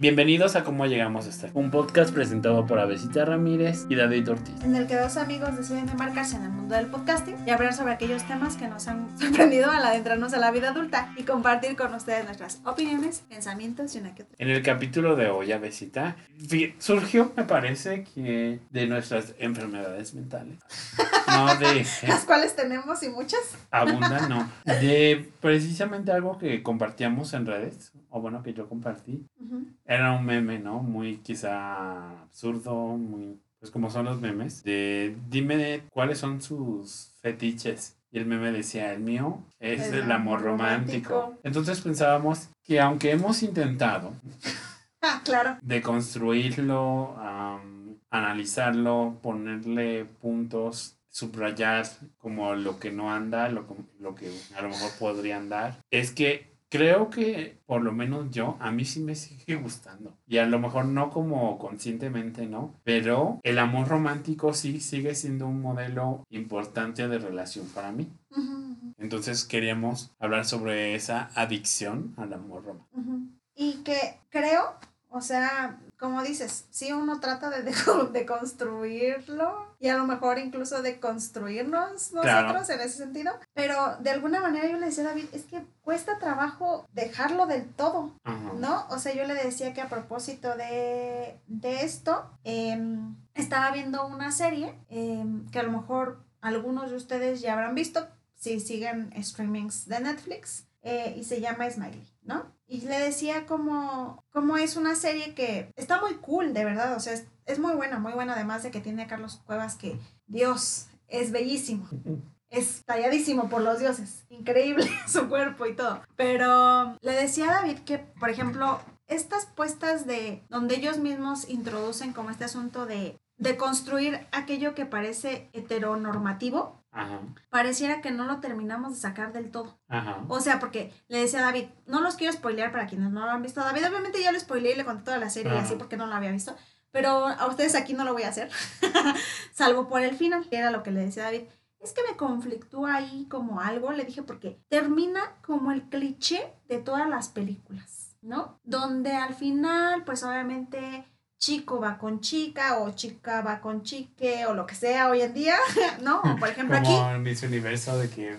Bienvenidos a Cómo Llegamos hasta aquí, un podcast presentado por Avesita Ramírez y David Ortiz. en el que dos amigos deciden embarcarse en el mundo del podcasting y hablar sobre aquellos temas que nos han sorprendido al adentrarnos a la vida adulta y compartir con ustedes nuestras opiniones, pensamientos y una que otra. En el capítulo de hoy, Avesita, surgió, me parece, que de nuestras enfermedades mentales. No de... Las cuales tenemos y muchas. Abundan, no. De precisamente algo que compartíamos en redes, o bueno, que yo compartí. Ujú. Era un meme, ¿no? Muy quizá absurdo, muy... Pues como son los memes. De dime cuáles son sus fetiches. Y el meme decía, el mío es el, El amor romántico. romántico. Entonces pensábamos que aunque hemos intentado Ah, claro. deconstruirlo, am, analizarlo, ponerle puntos, subrayar como lo que no anda, lo, lo que a lo mejor podría andar, es que creo que por lo menos yo, a mí sí me sigue gustando. Y a lo mejor no como conscientemente, ¿no? Pero el amor romántico sí sigue siendo un modelo importante de relación para mí. Entonces queríamos hablar sobre esa adicción al amor romántico. Y que creo, o sea, como dices, sí uno trata de, deco- de construirlo y a lo mejor incluso de construirnos nosotros Claro. en ese sentido, pero de alguna manera yo le decía a David, es que cuesta trabajo dejarlo del todo. ¿no? O sea, yo le decía que a propósito de, de esto, em, estaba viendo una serie em, que a lo mejor algunos de ustedes ya habrán visto si siguen streamings de Netflix eh, y se llama Smiley, ¿no? Y le decía como, como es una serie que está muy cool, de verdad, o sea, es, es muy buena, muy buena, además de que tiene a Carlos Cuevas que, Dios, es bellísimo es talladísimo por los dioses. Increíble su cuerpo y todo. Pero le decía a David que, por ejemplo, estas puestas de donde ellos mismos introducen como este asunto de, de construir aquello que parece heteronormativo, Ajá. pareciera que no lo terminamos de sacar del todo. Ajá. O sea, porque le decía a David, no los quiero spoilear para quienes no lo han visto. David, obviamente ya lo spoileé y le conté toda la serie y así porque no lo había visto. Pero a ustedes aquí no lo voy a hacer. Salvo por el final, que era lo que le decía a David. Es que me conflictúa ahí como algo, le dije, porque termina como el cliché de todas las películas, ¿no? Donde al final, pues obviamente chico va con chica o chica va con chique o lo que sea hoy en día, ¿no? O, por ejemplo aquí. Como en Miss Universo de que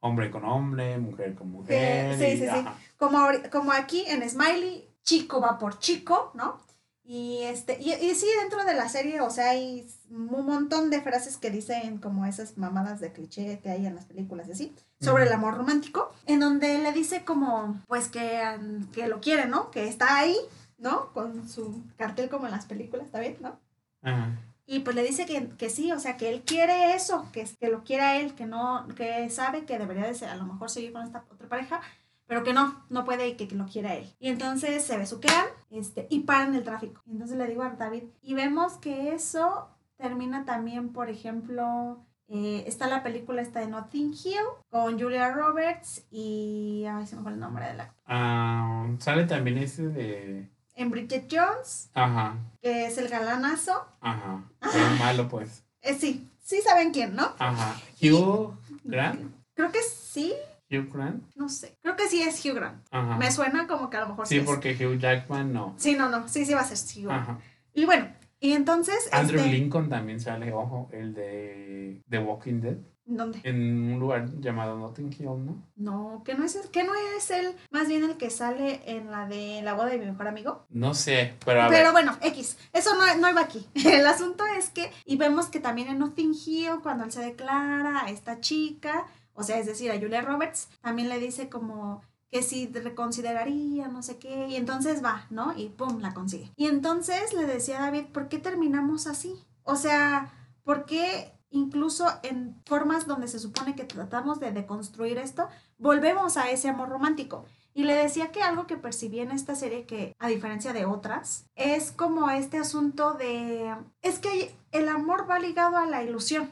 hombre con hombre, mujer con mujer. Sí, y- sí, sí. como, como aquí en Smiley, chico va por chico, ¿no? Y, este, y, y sí, dentro de la serie, o sea, hay un montón de frases que dicen como esas mamadas de cliché que hay en las películas y así, sobre el Ujú. amor romántico, en donde le dice como, pues que, que lo quiere, ¿no? Que está ahí, ¿no? Con su cartel como en las películas, ¿está bien? ¿No? Ajá. Y pues le dice que, que sí, o sea, que él quiere eso, que, que lo quiere a él, que no, que sabe que debería de ser, a lo mejor seguir con esta otra pareja, pero que no, no puede y que, que lo quiere a él. Y entonces se besuquean este, y paran el tráfico. Y entonces le digo a David, y vemos que eso termina también, por ejemplo, eh, está la película esta de Notting Hill con Julia Roberts y, ay, se me fue el nombre de la... Ah, sale también ese de. En Bridget Jones, Ajá, que es el galanazo. ajá. El malo, pues. Eh, sí, sí saben quién, ¿no? Ajá. Hugh Grant. Creo que sí, Hugh Grant. No sé. Creo que sí es Hugh Grant. Ajá. Me suena como que a lo mejor sí. Sí, es. porque Hugh Jackman no. Sí, no, no. Sí, sí va a ser Hugh Grant. Ajá. Y bueno, y entonces. Andrew este, Lincoln también sale, ojo, el de The Walking Dead. ¿Dónde? En un lugar llamado Notting Hill, ¿no? No, que no es que no es él, más bien el que sale en la de la boda de mi mejor amigo. No sé, pero a Pero ver. bueno, X, eso no, no iba aquí. El asunto es que, y vemos que también en Notting Hill, cuando él se declara a esta chica, o sea, es decir, a Julia Roberts, también le dice como que si reconsideraría, no sé qué, y entonces va, ¿no? Y pum, la consigue. Y entonces le decía a David, ¿por qué terminamos así? O sea, ¿por qué incluso en formas donde se supone que tratamos de deconstruir esto, volvemos a ese amor romántico? Y le decía que algo que percibí en esta serie, que a diferencia de otras, es como este asunto de... Es que el amor va ligado a la ilusión.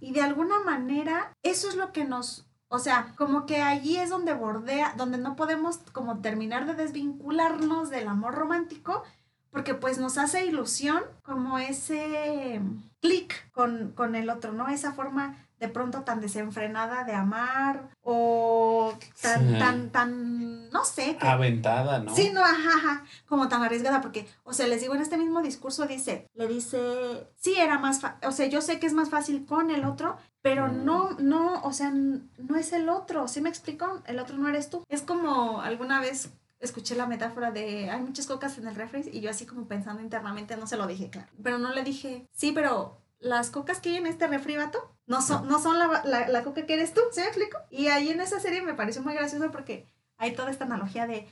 Y de alguna manera, eso es lo que nos... O sea, como que allí es donde bordea, donde no podemos como terminar de desvincularnos del amor romántico, porque pues nos hace ilusión como ese clic con, con el otro, ¿no? Esa forma de pronto tan desenfrenada de amar o tan, Sí. tan, tan, no sé, que- Aventada, ¿no? Sí, no, ajá, ajá, como tan arriesgada, porque, o sea, les digo, en este mismo discurso dice, le dice, sí, era más o sea, yo sé que es más fácil con el otro, pero Mm. no, no, o sea, no es el otro, ¿sí me explico? El otro no eres tú. Es como alguna vez escuché la metáfora de, hay muchas cocas en el refri, y yo así como pensando internamente, no se lo dije, claro, pero no le dije, sí, pero las cocas que hay en este refri, vato, no son, no son la, la, la coca que eres tú, ¿sí me explico? Y ahí en esa serie me pareció muy gracioso porque hay toda esta analogía de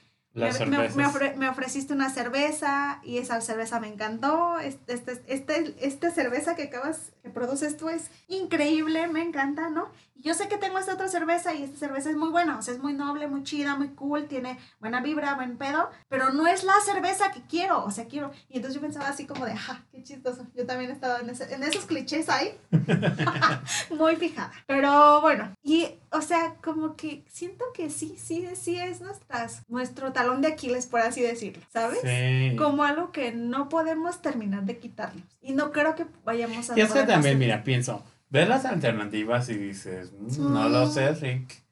me, me- ofre- ofreciste una cerveza y esa cerveza me encantó. Este, este, este, esta cerveza que acabas, que produces tú es increíble, me encanta, ¿no? Yo sé que tengo esta otra cerveza y esta cerveza es muy buena, o sea, es muy noble, muy chida, muy cool, tiene buena vibra, buen pedo, pero no es la cerveza que quiero, o sea, quiero. Y entonces yo pensaba así como de, ajá, qué chistoso. Yo también estaba en, ese- en esos clichés ahí, muy fijada. Pero bueno, y o sea, como que siento que sí, sí, sí es nuestras, nuestro talón de Aquiles, por así decirlo, ¿sabes? Sí. Como algo que no podemos terminar de quitarnos. Y no creo que vayamos a... Y es que también, hacer- mira, pienso, ves las alternativas y dices, "Mm, no lo sé, Rick.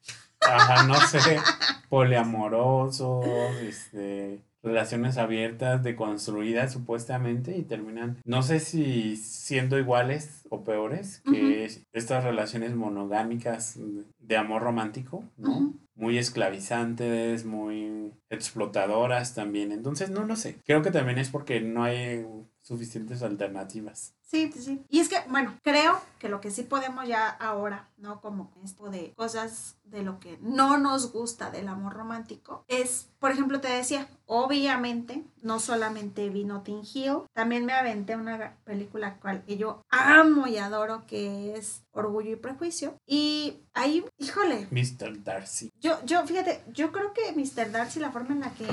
Ajá, no sé, poliamorosos, este, relaciones abiertas, deconstruidas supuestamente y terminan, no sé si siendo iguales o peores que estas relaciones monogámicas de amor romántico, ¿no? Muy esclavizantes, muy explotadoras también. Entonces, no lo sé. Creo que también es porque no hay suficientes alternativas. Sí, sí, sí. Y es que, bueno, creo que lo que sí podemos ya ahora, ¿no? Como esto de cosas de lo que no nos gusta del amor romántico, es, por ejemplo, te decía, obviamente, no solamente vi Notting Hill, también me aventé una película cual que yo amo y adoro, que es Orgullo y Prejuicio. Y ahí, híjole, Mr. Darcy. yo, yo, fíjate, yo creo que Mr. Darcy, la forma en la que,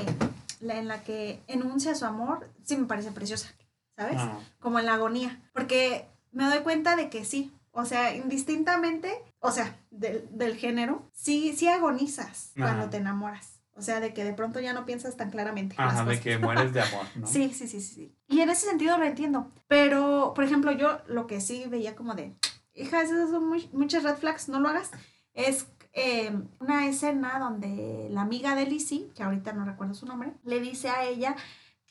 la, en la que enuncia su amor, sí me parece preciosa, ¿sabes? Ah, como en la agonía, porque me doy cuenta de que sí, o sea, indistintamente, o sea, del, del género, sí, sí agonizas cuando te enamoras, o sea, de que de pronto ya no piensas tan claramente. Ajá, de que mueres de amor, ¿no? Sí, sí, sí, sí, sí. Y en ese sentido lo entiendo, pero, por ejemplo, yo lo que sí veía como de, hija, esas son muy- muchas red flags, no lo hagas, es eh, una escena donde la amiga de Lizzie, que ahorita no recuerdo su nombre, le dice a ella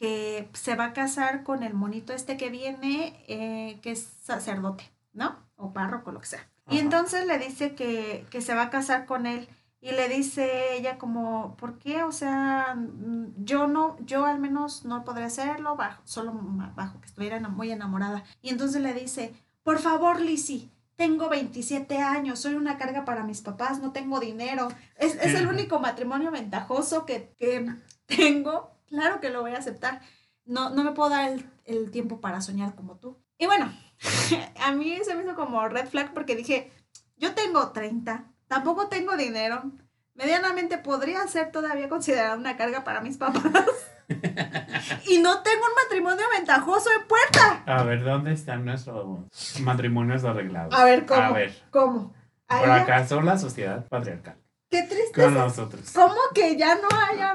que se va a casar con el monito este que viene, eh, que es sacerdote, ¿no? O párroco, lo que sea. Y entonces le dice que, que se va a casar con él. Y le dice ella como, ¿por qué? O sea, mm, yo no, yo al menos no podré hacerlo, bajo, solo bajo que estuviera muy enamorada. Y entonces le dice, por favor, Lizzie, tengo 27 años, soy una carga para mis papás, no tengo dinero. Es, es el único matrimonio ventajoso que, que tengo. Claro que lo voy a aceptar. No, no me puedo dar el, el tiempo para soñar como tú. Y bueno, a mí se me hizo como red flag porque dije, yo tengo 30, tampoco tengo dinero. Medianamente podría ser todavía considerada una carga para mis papás. y no tengo un matrimonio ventajoso en puerta. A ver, ¿dónde están nuestros matrimonios arreglados? A ver, ¿cómo? A ver, ¿Cómo? por acaso la sociedad patriarcal. Qué Con tristeza. nosotros. ¿Cómo que ya no haya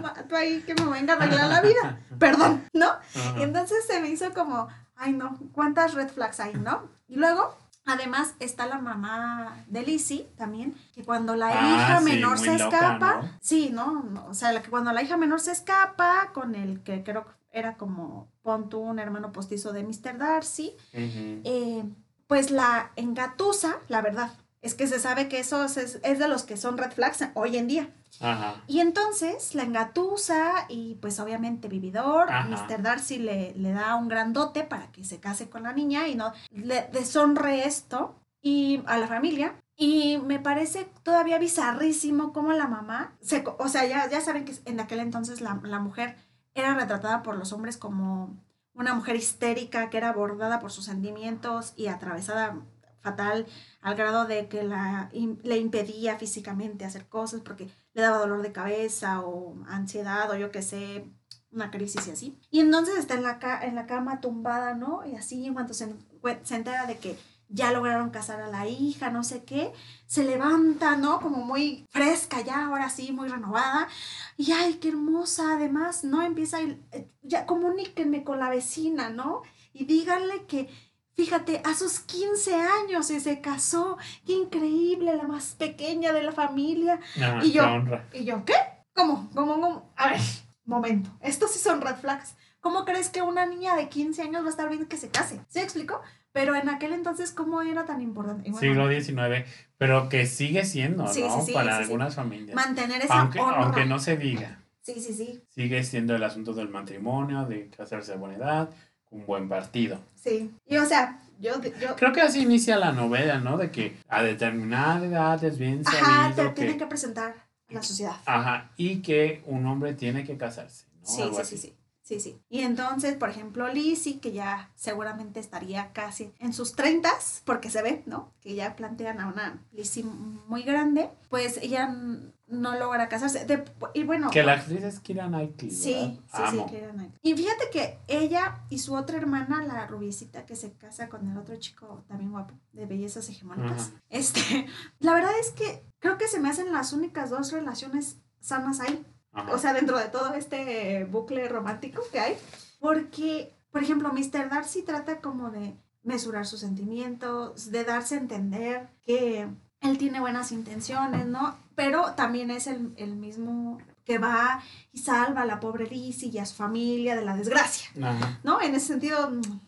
vato ahí que me venga a arreglar la vida? Perdón, ¿no? Ajá. Y entonces se me hizo como, ay no, ¿cuántas red flags hay, no? Y luego, además, está la mamá de Lizzie también, que cuando la Ah, hija sí, menor se loca, escapa, ¿no? sí, ¿no? O sea, que cuando la hija menor se escapa con el que creo que era como, pon tú, un hermano postizo de Mr. Darcy, eh, pues la engatusa, la verdad. Es que se sabe que eso es, es de los que son red flags hoy en día. Ajá. Y entonces la engatusa y pues obviamente vividor, Ajá. Mr. Darcy le, le da un grandote para que se case con la niña y no le deshonre esto y a la familia. Y me parece todavía bizarrísimo cómo la mamá, se, o sea, ya, ya saben que en aquel entonces la, la mujer era retratada por los hombres como una mujer histérica que era abordada por sus sentimientos y atravesada fatal al grado de que la, le impedía físicamente hacer cosas porque le daba dolor de cabeza o ansiedad o yo qué sé, una crisis y así. Y entonces está en la, ca- en la cama tumbada, ¿no? Y así en cuanto se, se entera de que ya lograron casar a la hija, no sé qué, se levanta, ¿no? Como muy fresca ya, ahora sí, muy renovada. Y ay, qué hermosa, además, ¿no? Empieza, a eh, ya comuníquenme con la vecina, ¿no? Y díganle que Fíjate, a sus 15 años y se casó. Qué increíble, la más pequeña de la familia. Ajá, Y yo- honra. Y yo, ¿qué? ¿Cómo? ¿Cómo? ¿Cómo? A ver, momento. Estos sí son red flags. ¿Cómo crees que una niña de 15 años va a estar bien que se case? ¿Sí me explico? Pero en aquel entonces, ¿cómo era tan importante? Bueno, Siglo XIX, pero que sigue siendo, Sí, ¿no? sí, sí, Para algunas familias. mantener esa Aunque, honra. aunque no se diga, Sí, sí, sí. sigue siendo el asunto del matrimonio, de casarse a buena edad, un buen partido. Sí. Y o sea, yo, yo Creo que así inicia la novela, ¿no? De que a determinada edad es bien ajá, te sabido tienen que... que presentar a la sociedad. Ajá, y que un hombre tiene que casarse, ¿no? Sí, Algo sí, así. sí, sí. Sí, sí. Y entonces, por ejemplo, Lizzie, que ya seguramente estaría casi en sus 30, porque se ve, ¿no? Que ya plantean a una Lizzie muy grande, pues ella no logra casarse. De- y bueno, Que la actriz es Kira Knightley, Sí, sí, sí, Amo. Keira Knightley. Y fíjate que ella y su otra hermana, la rubiecita que se casa con el otro chico también guapo, de bellezas hegemónicas, este, la verdad es que creo que se me hacen las únicas dos relaciones sanas ahí. O sea, dentro de todo este bucle romántico que hay. Porque, por ejemplo, Mr. Darcy trata como de mesurar sus sentimientos, de darse a entender que él tiene buenas intenciones, ¿no? Pero también es el, el mismo que va y salva a la pobre Lizzie y a su familia de la desgracia, Ajá. ¿no? En ese sentido, mm,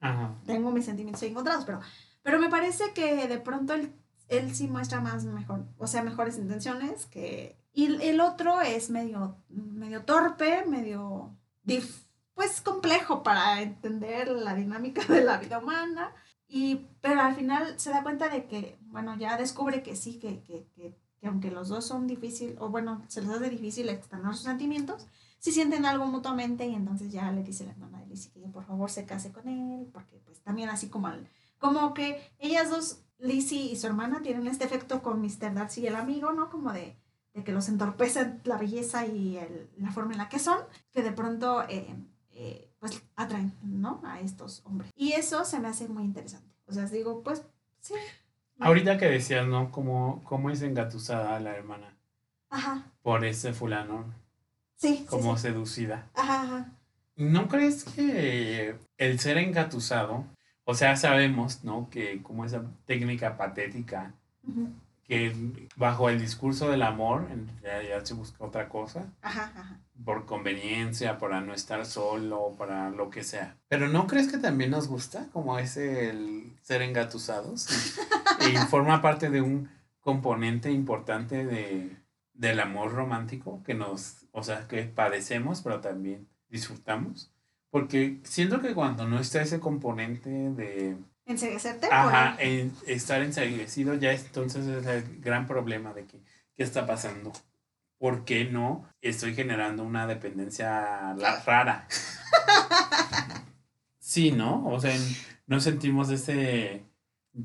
Ajá. tengo mis sentimientos encontrados, pero, pero me parece que de pronto él, él sí muestra más mejor, o sea, mejores intenciones que... Y el- el otro es medio, medio torpe, medio, dif- pues complejo para entender la dinámica de la vida humana, y, pero al final se da cuenta de que, bueno, ya descubre que sí, que, que, que, que aunque los dos son difíciles, o bueno, se les hace difícil externar sus sentimientos, si sienten algo mutuamente y entonces ya le dice la hermana de Lizzie que por favor se case con él, porque pues también así como al, como que ellas dos, Lizzie y su hermana, tienen este efecto con Mr. Darcy y el amigo, ¿no? Como de, de que los entorpece la belleza y el- la forma en la que son, que de pronto eh, eh, pues atraen, ¿no? A estos hombres. Y eso se me hace muy interesante. O sea, digo, pues sí. Ahorita que decías, ¿no? Cómo, cómo es engatusada la hermana Ajá, por ese fulano, sí. como sí. seducida. Ajá, ajá. ¿No crees que el ser engatusado, o sea, sabemos, ¿no? Que como esa técnica patética, Ujú. Que bajo el discurso del amor, en realidad se busca otra cosa, Ajá, ajá. por conveniencia, para no estar solo, para lo que sea. Pero ¿no crees que también nos gusta como ese el ser engatusados? Y, y forma parte de un componente importante de, del amor romántico que nos, o sea, que padecemos, pero también disfrutamos. Porque siento que cuando no está ese componente de Enseguecerte. ajá, en estar enseguecido, ya es- entonces es el gran problema de que, ¿qué está pasando? ¿Por qué no estoy generando una dependencia rara? Sí, ¿no? O sea, no sentimos ese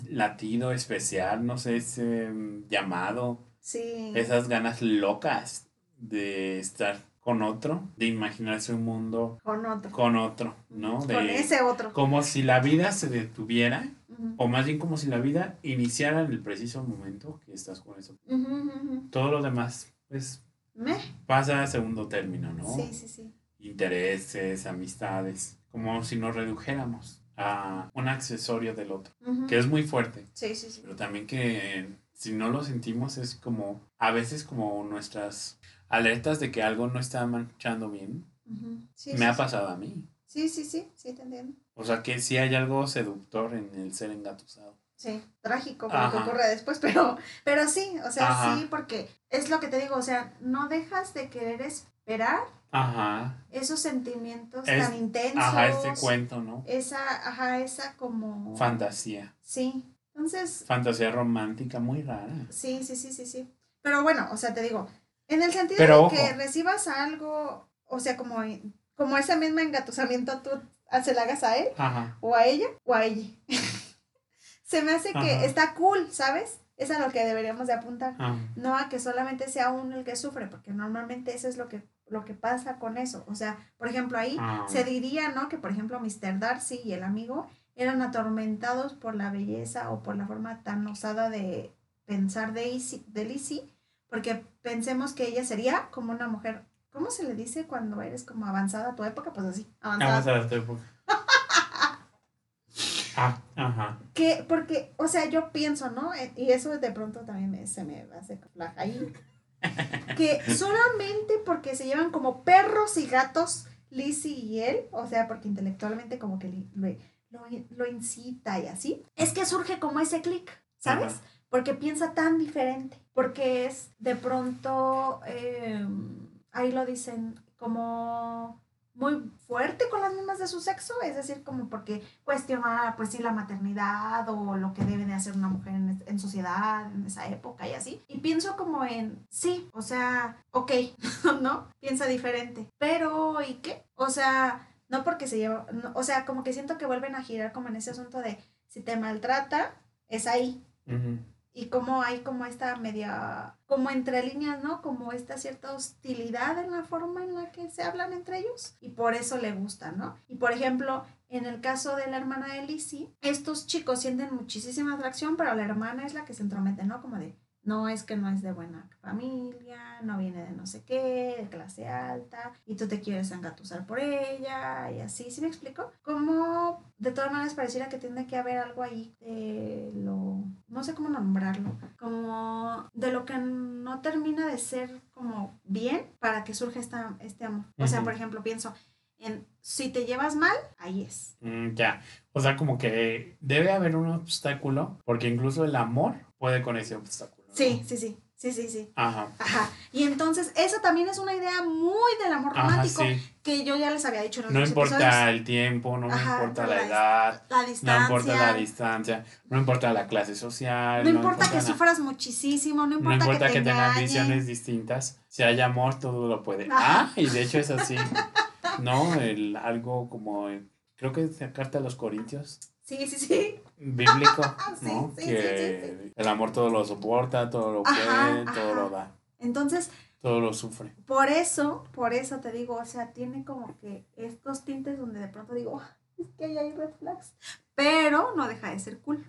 latido especial, no sé, ese mm, llamado, Sí. esas ganas locas de estar con otro, de imaginarse un mundo Con otro. con otro, ¿no? De, Con ese otro. como si la vida se detuviera, o más bien como si la vida iniciara en el preciso momento que estás con eso. Todo lo demás, pues, Me. pasa a segundo término, ¿no? Sí, sí, sí. Intereses, amistades, como si nos redujéramos a un accesorio del otro, que es muy fuerte, Sí, sí, sí. pero también que si no lo sentimos es como, a veces como nuestras alertas de que algo no está marchando bien. Sí, me sí, ha sí. pasado a mí. Sí, sí, sí, sí, te entiendo. O sea que sí hay algo seductor en el ser engatusado. Sí, trágico lo que ocurre después, pero, pero sí, o sea, Ajá. sí, porque es lo que te digo, o sea, no dejas de querer esperar Ajá. esos sentimientos Es- tan intensos. Ajá, este cuento, ¿no? Esa, ajá, esa como... Fantasía. Sí, entonces, Fantasía romántica muy rara. sí, sí, sí, sí, sí. Pero bueno, o sea, te digo, en el sentido Pero de ojo. que recibas algo, o sea, como, como ese mismo engatusamiento tú se la hagas a él, Ajá. o a ella, o a ella. se me hace que está cool, ¿sabes? Es a lo que deberíamos de apuntar. ajá. No a que solamente sea uno el que sufre, porque normalmente eso es lo que, lo que pasa con eso. O sea, por ejemplo, ahí Ah. se diría, ¿no? Que por ejemplo Mr. Darcy y el amigo eran atormentados por la belleza o por la forma tan osada de pensar de, Izzy- de Lizzie, porque pensemos que ella sería como una mujer, ¿cómo se le dice cuando eres como avanzada a tu época? Pues así, avanzada. Vamos a tu época. Ah, ajá. Que, porque, o sea, yo pienso, ¿no? Eh, Y eso de pronto también me- se me hace ahí. Que solamente porque se llevan como perros y gatos Lizzie y él, o sea, porque intelectualmente como que lo, lo incita y así, es que surge como ese clic, ¿sabes? Ajá. Porque piensa tan diferente, porque es de pronto, eh, ahí lo dicen, como muy fuerte con las mismas de su sexo, es decir, como porque cuestiona, pues sí, la maternidad o lo que debe de hacer una mujer en, en sociedad en esa época y así. Y pienso como en, sí, o sea, ok, ¿no? Piensa diferente, pero ¿y qué? O sea, no porque se lleva, o sea, como que siento que vuelven a girar como en ese asunto de si te maltrata, es ahí, Ujú. Y como hay como esta media, como entre líneas, ¿no? Como esta cierta hostilidad en la forma en la que se hablan entre ellos y por eso le gusta, ¿no? Y por ejemplo, en el caso de la hermana de Lizzie, estos chicos sienten muchísima atracción, pero la hermana es la que se entromete, ¿no? Como de, no es que no es de buena familia, no viene de no sé qué, de clase alta, y tú te quieres engatusar por ella, y así, ¿sí me explico? Como de todas maneras pareciera que tiene que haber algo ahí de lo, no sé cómo nombrarlo, como de lo que no termina de ser como bien para que surja esta, este amor. O sea, por ejemplo, pienso en si te llevas mal, ahí es. Mm, ya. O sea, como que debe haber un obstáculo, porque incluso el amor puede con ese obstáculo. ¿No? Sí, sí, sí, sí, sí, sí. Ajá. Ajá. Y entonces, esa también es una idea muy del amor Ajá, romántico sí. que yo ya les había dicho en los No importa episodios. el tiempo, no Ajá, importa la edad, La no distancia. importa la distancia, no importa la clase social, No importa que sufras muchísimo, no No importa, importa que, que, te tengan engañen. visiones distintas. Si hay amor, todo lo puede. Ajá. Ah, y de hecho es así. ¿No? El, algo como, creo que es la carta a los Corintios, Sí, sí, sí. bíblico, Sí, ¿no? sí, sí, que sí, el amor todo lo soporta, todo lo puede, todo ajá. lo da, Entonces, todo lo sufre. por eso, por eso te digo, o sea, tiene como que estos tintes donde de pronto digo, "Ah, es que ahí hay red flags, pero no deja de ser cool.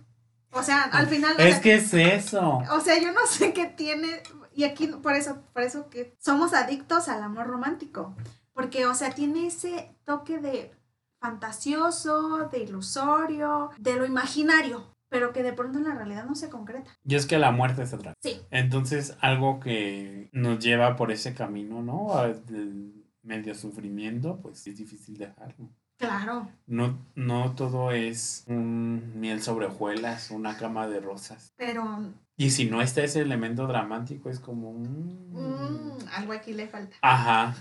O sea, al final, o Es sea, que es eso. o sea, yo no sé qué tiene, y aquí por eso, por eso que somos adictos al amor romántico, porque, o sea, tiene ese toque de fantasioso, de ilusorio, de lo imaginario, pero que de pronto en la realidad no se concreta. Y es que la muerte es atrás. Sí. Entonces, algo que nos lleva por ese camino, ¿no? A- medio sufrimiento, pues es difícil dejarlo. Claro. No, no todo es un miel sobre hojuelas, una cama de rosas. Pero Y si no está ese elemento dramático, es como... mm, mm, algo aquí le falta. Ajá,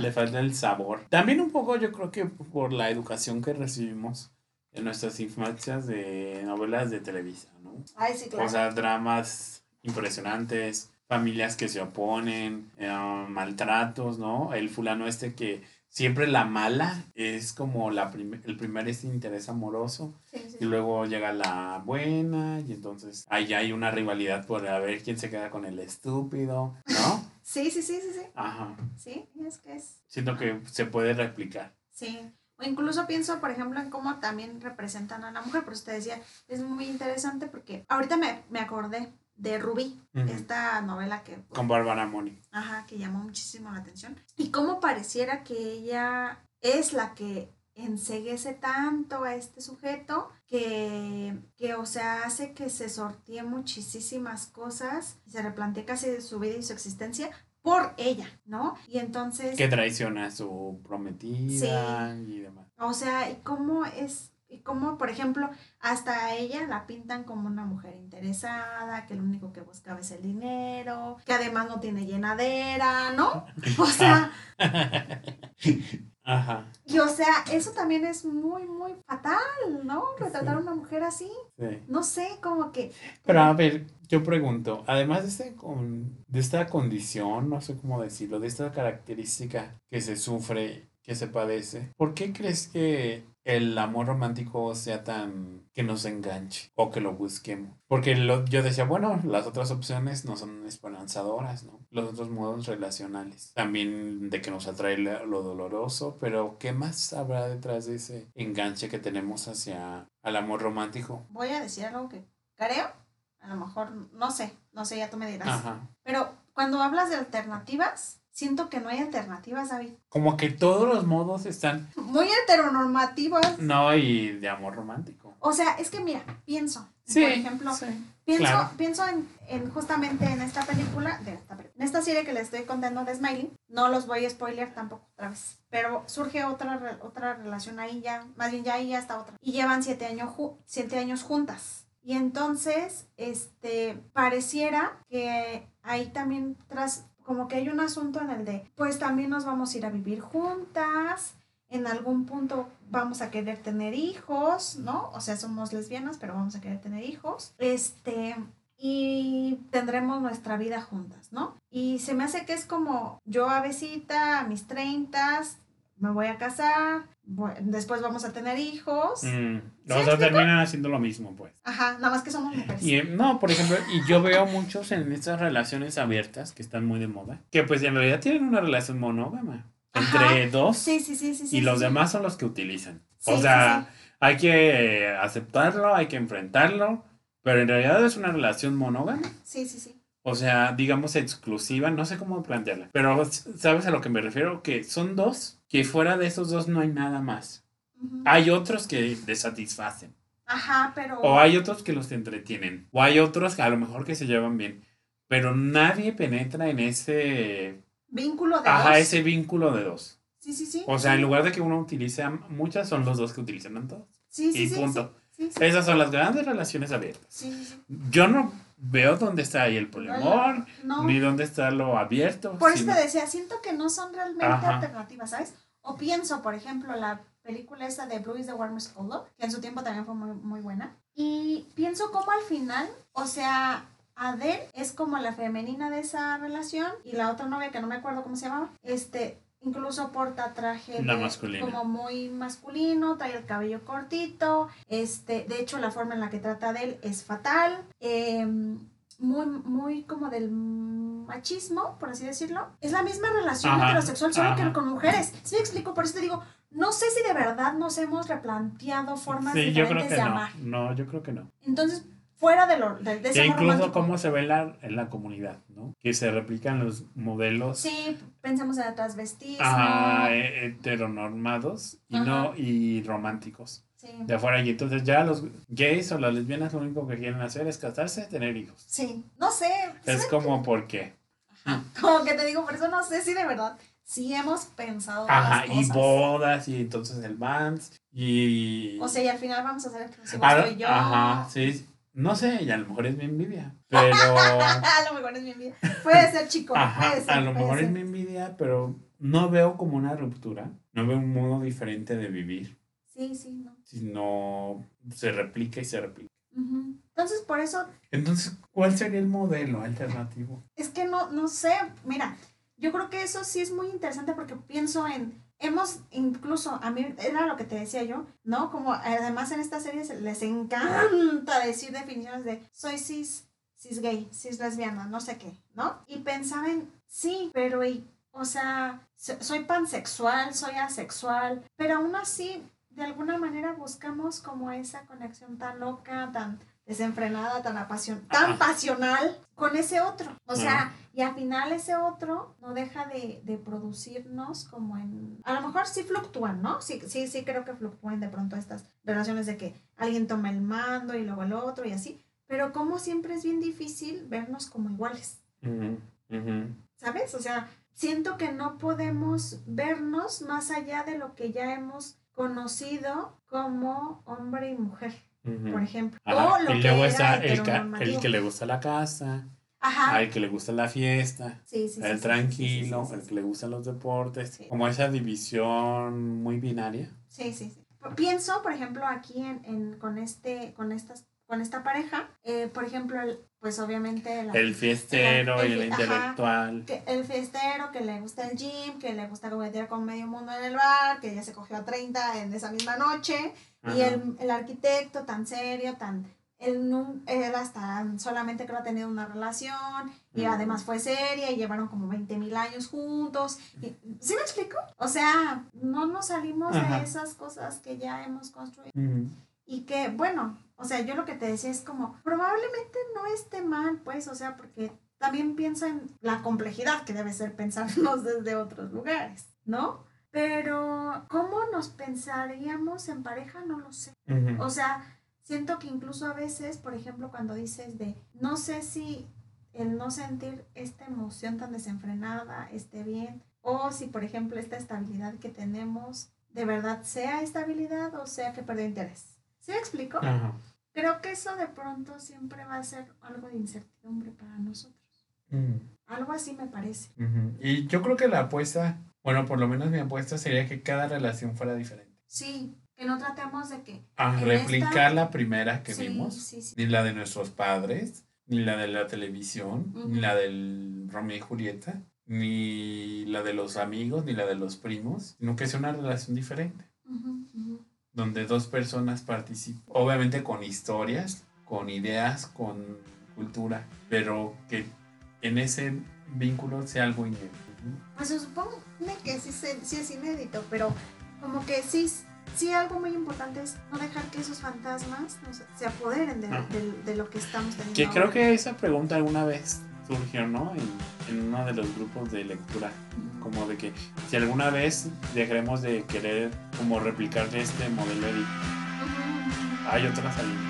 le falta el sabor. También un poco yo creo que por la educación que recibimos en nuestras infancias de novelas de Televisa, ¿no? Ay, sí, claro. O sea, dramas impresionantes, familias que se oponen, eh, maltratos, ¿no? El fulano este que siempre la mala es como la prim- el primer este interés amoroso Sí, sí, y luego llega la buena y entonces ahí hay una rivalidad por a ver quién se queda con el estúpido, ¿no? Sí, sí, sí, sí, sí. Ajá. Sí, es que es. Siento que se puede replicar. Sí. O incluso pienso, por ejemplo, en cómo también representan a la mujer. Eso te decía, es muy interesante porque ahorita me, me acordé de Rubí, esta novela que, Con Bárbara Moni. ajá, que llamó muchísimo la atención. Y cómo pareciera que ella es la que enseguece tanto a este sujeto que, que, o sea, hace que se sortee muchísimas cosas y se replantee casi su vida y su existencia por ella, ¿no? Y entonces... Que traiciona a su prometida y demás. O sea, y cómo es, y cómo, por ejemplo, hasta a ella la pintan como una mujer interesada, que lo único que buscaba es el dinero, que además no tiene llenadera, ¿no? O sea, Ajá. y o sea, eso también es muy, muy fatal, ¿no? Retratar a una mujer así. Sí. No sé, como que. Pero a ver, yo pregunto, además de, este con, de esta condición, no sé cómo decirlo, de esta característica que se sufre, que se padece, ¿por qué crees que el amor romántico sea tan que nos enganche o que lo busquemos? Porque lo- yo decía, bueno, las otras opciones no son esperanzadoras, ¿no? Los otros modos relacionales. También de que nos atrae lo lo doloroso, pero ¿qué más habrá detrás de ese enganche que tenemos hacia el amor romántico? Voy a decir algo que creo, a lo mejor, no sé, no sé, ya tú me dirás. Ajá. Pero cuando hablas de alternativas, siento que no hay alternativas, David. Como que todos los modos están, Muy heteronormativas. no, y de amor romántico. O sea, es que mira, pienso, Sí, por ejemplo, sí, pienso, claro. pienso en, en justamente en esta película, de esta, en esta serie que les estoy contando de Smiley, no los voy a spoiler tampoco otra vez, pero surge otra, otra relación ahí ya, más bien ya ahí ya está otra, y llevan siete años, siete años juntas. Y entonces, este, pareciera que ahí también tras, como que hay un asunto en el de, pues también nos vamos a ir a vivir juntas, en algún punto vamos a querer tener hijos, ¿no? O sea, somos lesbianas, pero vamos a querer tener hijos. Este, y tendremos nuestra vida juntas, ¿no? Y se me hace que es como yo avecita a mis treintas, me voy a casar, voy- después vamos a tener hijos. Mm, ¿Sí o sea, terminan haciendo lo mismo, pues. Ajá, nada más que somos mujeres. Y eh, no, por ejemplo, y yo veo muchos en estas relaciones abiertas que están muy de moda, que pues en realidad tienen una relación monógama entre dos Sí, sí, sí, sí. sí y los sí. demás son los que utilizan. O sea, hay que aceptarlo, hay que enfrentarlo, pero en realidad es una relación monógama. Sí, sí, sí. O sea, digamos exclusiva, no sé cómo plantearla, pero ¿sabes a lo que me refiero? Que son dos, que fuera de esos dos no hay nada más. Hay otros que les satisfacen. Ajá, pero... O hay otros que los entretienen. O hay otros que a lo mejor que se llevan bien. Pero nadie penetra en ese. Vínculo de Ajá, dos. ese vínculo de dos. Sí, sí, sí. O sea, sí. en lugar de que uno utilice muchas, son los dos que utilizan a todos. Sí, sí, y sí, punto. Sí, Esas son las grandes relaciones abiertas. Yo no veo dónde está ahí el poliamor, No, ni dónde está lo abierto. por eso te decía, siento que no son realmente Ajá. alternativas, ¿sabes? O pienso, por ejemplo, la película esa de Blue is the Warmest Color, que en su tiempo también fue muy, muy buena. Y pienso como al final, o sea, Adele es como la femenina de esa relación y la otra novia, que no me acuerdo cómo se llamaba, este, incluso porta traje de- como muy masculino, trae el cabello cortito, este, de hecho la forma en la que trata de él es fatal, em, muy, muy como del machismo, por así decirlo. Es la misma relación Ajá, heterosexual, solo ajá. que con mujeres. ¿Sí me explico? Por eso te digo, no sé si de verdad nos hemos replanteado formas Sí, yo diferentes creo que de no. amar. No, yo creo que no. Entonces, fuera de, lo, de, de ese amor incluso romántico, cómo se ve en la, en la comunidad, ¿no? Que se replican los modelos Sí, pensamos en transvestismo. eh, heteronormados y Ajá. no y románticos Sí. de afuera y entonces ya los gays o las lesbianas lo único que quieren hacer es casarse tener hijos Sí, no sé. es como por qué Como que te digo, por eso no sé si de verdad sí hemos pensado ajá las y cosas. bodas y entonces el vans y O sea, y al final vamos a hacer exclusivos Ah, y yo. ajá sí no sé y a lo mejor es mi envidia pero a lo mejor es mi envidia. Puede ser, chico. Ajá, puede ser, a lo puede mejor ser. es mi envidia pero no veo como una ruptura no veo un modo diferente de vivir Sí, sí, no. sino se replica y se replica. Entonces, por eso Entonces, ¿cuál sería el modelo alternativo? es que no, no sé. Mira, yo creo que eso sí es muy interesante porque pienso en. Hemos incluso, a mí era lo que te decía yo, ¿no? Como además en estas series les encanta decir definiciones de soy cis, cis gay, cis lesbiana, no sé qué, ¿no? Y pensar en, sí, pero y, o sea, so- soy pansexual, soy asexual, pero aún así, de alguna manera buscamos como esa conexión tan loca, tan desenfrenada, tan apasion tan Ajá. pasional con ese otro. O sea, y al final ese otro no deja de, de producirnos como en... A lo mejor sí fluctúan, ¿no? Sí, sí, sí creo que fluctúan de pronto estas relaciones de que alguien toma el mando y luego el otro y así. Pero como siempre es bien difícil vernos como iguales. ¿sabes? O sea, siento que no podemos vernos más allá de lo que ya hemos conocido como hombre y mujer, por ejemplo. Ajá, O lo y que luego era está el, el que le gusta la casa, Ajá. al que le gusta la fiesta, sí, el sí, tranquilo, el que le gustan los deportes, como esa división muy binaria. Sí, sí, sí. Pienso, por ejemplo, aquí en, en- con este, con estas, con esta pareja, eh, por ejemplo, el- pues obviamente la- El fiestero el- y el intelectual. el fiestero, que le gusta el gym, que le gusta cometer con medio mundo en el bar, que ya se cogió a 30 en esa misma noche, y Ajá. el, el arquitecto tan serio, tan... Él, él hasta solamente creo ha tenido una relación y Ujú. además fue seria y llevaron como 20 mil años juntos. Y- ¿Sí me explico? O sea, no nos salimos Ajá. de esas cosas que ya hemos construido Ujú. y que, bueno, o sea, yo lo que te decía es como, probablemente no esté mal, pues, o sea, porque también pienso en la complejidad que debe ser pensarnos desde otros lugares, ¿no? Pero, ¿cómo nos pensaríamos en pareja? No lo sé. O sea, siento que incluso a veces, por ejemplo, cuando dices de, no sé si el no sentir esta emoción tan desenfrenada esté bien, o si, por ejemplo, esta estabilidad que tenemos de verdad sea estabilidad o sea que perdió interés. ¿Sí me explico? Ajá. Creo que eso de pronto siempre va a ser algo de incertidumbre para nosotros. Mm, Algo así me parece. Y yo creo que la apuesta, bueno, por lo menos mi apuesta sería que cada relación fuera diferente. Sí, que no tratemos de que... A replicar esta- la primera que sí, vimos, sí, sí. ni la de nuestros padres, ni la de la televisión, ni la del Romeo y Julieta, ni la de los amigos, ni la de los primos, sino que sea una relación diferente, ujú. Donde dos personas participan, obviamente con historias, con ideas, con cultura, pero que en ese vínculo sea algo inédito. Pues se supone que sí, se- sí es inédito, pero como que sí, sí algo muy importante es no dejar que esos fantasmas se apoderen de, de- de lo que estamos teniendo. Que creo ahora. que esa pregunta alguna vez surgió, ¿no? En, en uno de los grupos de lectura, como de que si alguna vez dejaremos de querer como replicar este modelo de hay otra salida.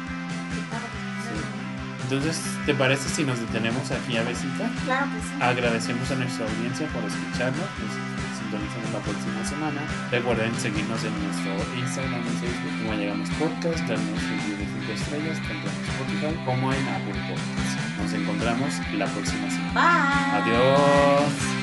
Sí. Entonces, ¿te parece si nos detenemos aquí a besita? Claro que sí. Agradecemos a nuestra audiencia por escucharnos. Nos sintonizamos la próxima semana. Recuerden seguirnos en nuestro Instagram y Facebook como Llegamos Podcast, darnos review de 5 estrellas tanto en Spotify como en Apple Podcasts. Nos encontramos la próxima semana. Bye. Adiós.